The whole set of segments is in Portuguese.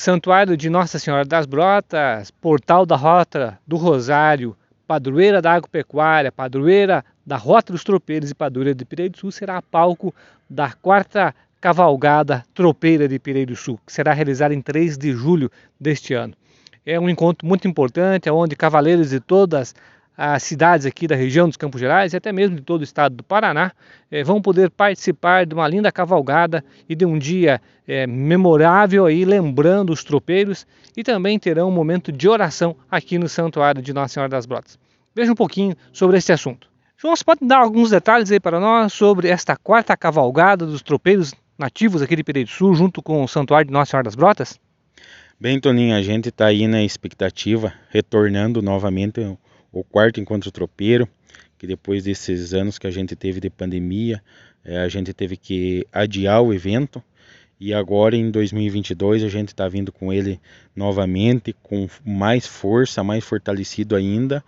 Santuário de Nossa Senhora das Brotas, Portal da Rota do Rosário, Padroeira da Agropecuária, Padroeira da Rota dos Tropeiros e Padroeira de Pireio do Sul será palco da quarta cavalgada tropeira de Pireio do Sul, que será realizada em 3 de julho deste ano. É um encontro muito importante, onde cavaleiros de todas as cidades aqui da região dos Campos Gerais e até mesmo de todo o estado do Paraná eh, vão poder participar de uma linda cavalgada e de um dia eh, memorável aí lembrando os tropeiros e também terão um momento de oração aqui no Santuário de Nossa Senhora das Brotas. Veja um pouquinho sobre esse assunto. João, você pode dar alguns detalhes aí para nós sobre esta quarta cavalgada dos tropeiros nativos aqui de Pereira do Sul, junto com o Santuário de Nossa Senhora das Brotas? Bem, Toninho, a gente está aí na expectativa, retornando novamente o quarto encontro tropeiro, que depois desses anos que a gente teve de pandemia, é, a gente teve que adiar o evento. E agora em 2022 a gente está vindo com ele novamente, com mais força, mais fortalecido ainda.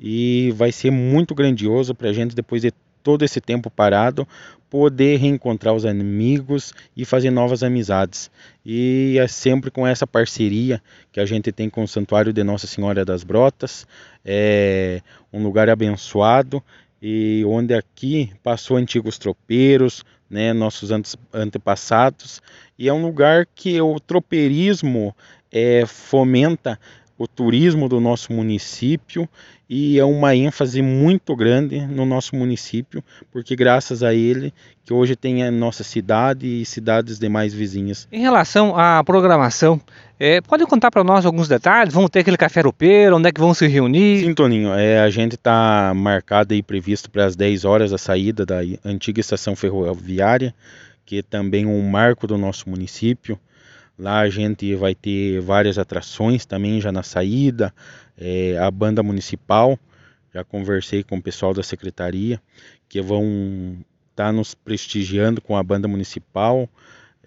E vai ser muito grandioso para a gente, depois de todo esse tempo parado, poder reencontrar os amigos e fazer novas amizades. E é sempre com essa parceria que a gente tem com o Santuário de Nossa Senhora das Brotas, é um lugar abençoado e onde aqui passou antigos tropeiros, né, nossos antepassados, e é um lugar que o tropeirismo é, fomenta o turismo do nosso município e é uma ênfase muito grande no nosso município, porque graças a ele que hoje tem a nossa cidade e cidades demais vizinhas. Em relação à programação, é, pode contar para nós alguns detalhes? Vamos ter aquele café roupeiro, onde é que vão se reunir? Sim, Toninho, é, a gente está marcado e previsto para as 10 horas a saída da antiga estação ferroviária, que é também um marco do nosso município. Lá a gente vai ter várias atrações também já na saída, é, a banda municipal, já conversei com o pessoal da secretaria, que vão estar tá nos prestigiando com a banda municipal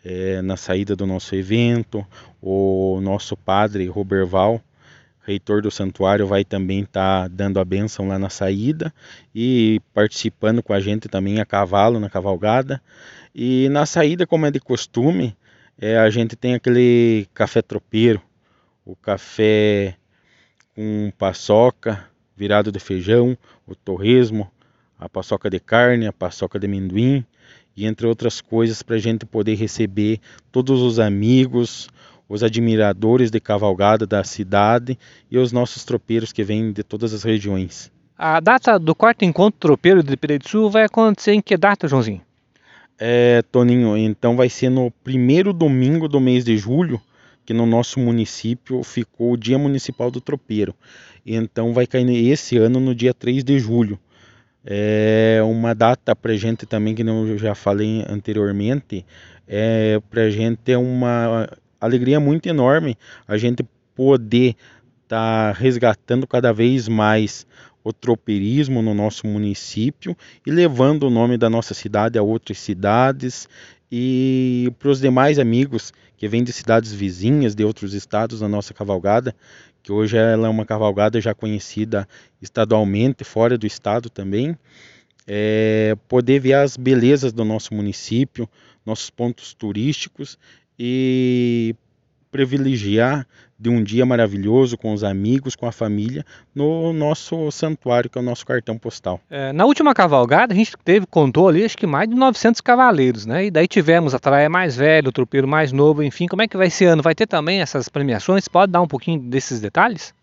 é, na saída do nosso evento. O nosso padre Roberval, reitor do santuário, vai também estar tá dando a benção lá na saída e participando com a gente também a cavalo na cavalgada. E na saída, como é de costume, é, a gente tem aquele café tropeiro, o café com paçoca, virado de feijão, o torresmo, a paçoca de carne, a paçoca de amendoim e entre outras coisas para a gente poder receber todos os amigos, os admiradores de cavalgada da cidade e os nossos tropeiros que vêm de todas as regiões. A data do quarto encontro tropeiro de Pereira do Sul vai acontecer em que data, Joãozinho? É, Toninho, então vai ser no primeiro domingo do mês de julho que no nosso município ficou o Dia Municipal do Tropeiro. Então vai cair esse ano no dia 3 de julho. É uma data para gente também, que eu já falei anteriormente, é para gente é uma alegria muito enorme a gente poder estar tá resgatando cada vez mais o tropeirismo no nosso município e levando o nome da nossa cidade a outras cidades e para os demais amigos que vêm de cidades vizinhas, de outros estados na nossa cavalgada, que hoje ela é uma cavalgada já conhecida estadualmente, fora do estado também, é poder ver as belezas do nosso município, nossos pontos turísticos e privilegiar de um dia maravilhoso com os amigos, com a família, no nosso santuário, que é o nosso cartão postal. É, na última cavalgada, a gente teve, contou ali, acho que mais de 900 cavaleiros, né? E daí tivemos a traia mais velha, o tropeiro mais novo, enfim. Como é que vai ser ano? Vai ter também essas premiações? Pode dar um pouquinho desses detalhes?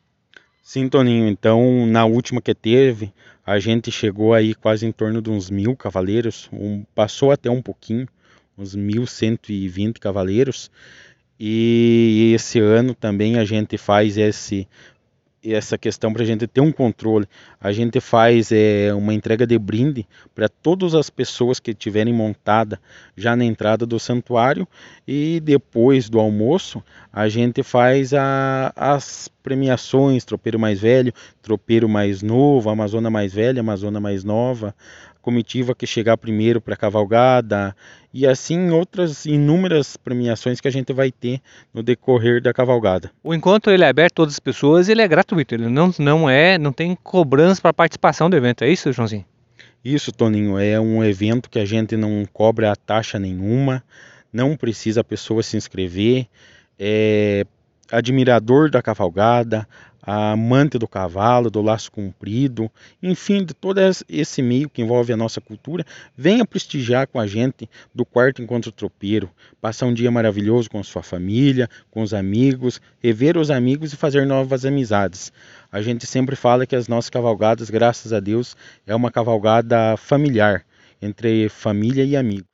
Sim, Toninho. Então, na última que teve, a gente chegou aí quase em torno de uns mil cavaleiros, um, passou até um pouquinho, uns 1.120 cavaleiros. E esse ano também a gente faz esse, essa questão para a gente ter um controle. A gente faz é, uma entrega de brinde para todas as pessoas que tiverem montada já na entrada do santuário e depois do almoço a gente faz a, as premiações, tropeiro mais velho, tropeiro mais novo, Amazona mais velha, Amazona mais nova, comitiva que chegar primeiro para cavalgada e assim outras inúmeras premiações que a gente vai ter no decorrer da cavalgada. O encontro ele é aberto a todas as pessoas, ele é gratuito, ele não, não é, não tem cobrança para participação do evento, é isso, Joãozinho? Isso, Toninho, é um evento que a gente não cobra taxa nenhuma, não precisa a pessoa se inscrever, é admirador da cavalgada, amante do cavalo, do laço comprido, enfim, de todo esse meio que envolve a nossa cultura, venha prestigiar com a gente do quarto encontro tropeiro, passar um dia maravilhoso com sua família, com os amigos, rever os amigos e fazer novas amizades. A gente sempre fala que as nossas cavalgadas, graças a Deus, é uma cavalgada familiar, entre família e amigo.